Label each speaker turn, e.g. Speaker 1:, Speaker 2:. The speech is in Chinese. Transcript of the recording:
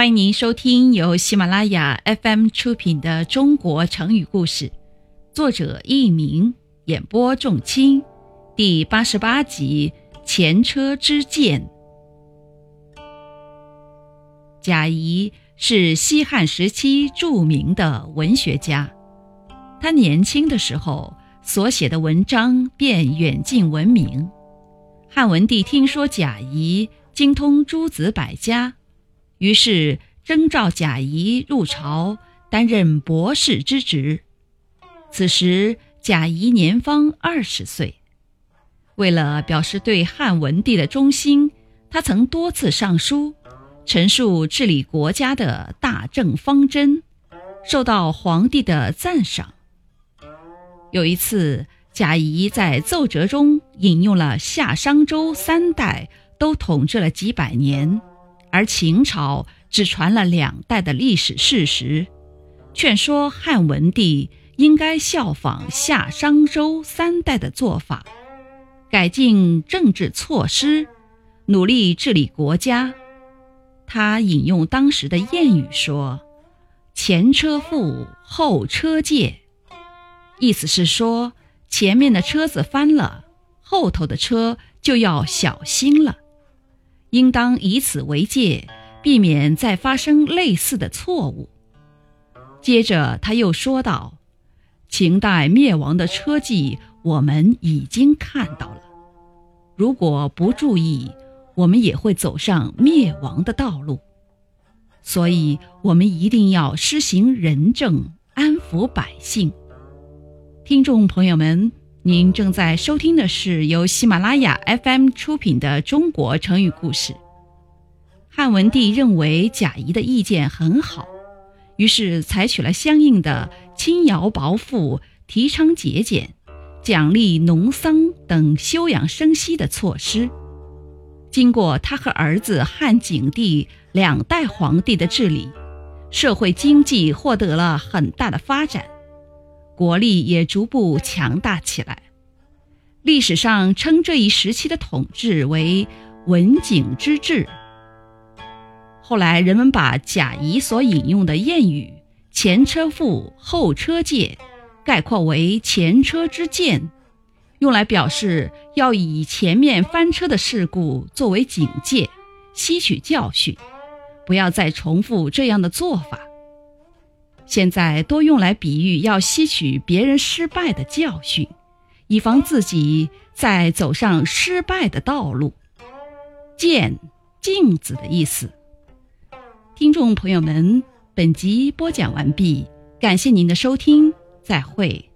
Speaker 1: 欢迎您收听由喜马拉雅 FM 出品的《中国成语故事》，作者佚名，演播仲卿，第八十八集《前车之鉴》。贾谊是西汉时期著名的文学家，他年轻的时候所写的文章便远近闻名。汉文帝听说贾谊精通诸子百家，于是征召贾谊入朝担任博士之职。此时贾谊年方二十岁，为了表示对汉文帝的忠心，他曾多次上书，陈述治理国家的大政方针，受到皇帝的赞赏。有一次。贾谊在奏折中引用了夏商周三代都统治了几百年，而秦朝只传了两代的历史事实，劝说汉文帝应该效仿夏商周三代的做法，改进政治措施，努力治理国家。他引用当时的谚语说：“前车覆，后车戒”，意思是说。前面的车子翻了，后头的车就要小心了，应当以此为戒，避免再发生类似的错误。接着他又说道：“秦代灭亡的车迹，我们已经看到了，如果不注意，我们也会走上灭亡的道路。所以，我们一定要施行仁政，安抚百姓。”听众朋友们，您正在收听的是由喜马拉雅 FM 出品的《中国成语故事》。汉文帝认为贾谊的意见很好，于是采取了相应的轻徭薄赋、提倡节俭、奖励农桑等休养生息的措施。经过他和儿子汉景帝两代皇帝的治理，社会经济获得了很大的发展。国力也逐步强大起来。历史上称这一时期的统治为文景之治。后来人们把贾谊所引用的谚语“前车覆，后车戒”概括为“前车之鉴”，用来表示要以前面翻车的事故作为警戒，吸取教训，不要再重复这样的做法。现在多用来比喻要吸取别人失败的教训，以防自己再走上失败的道路。见镜子的意思。听众朋友们，本集播讲完毕，感谢您的收听，再会。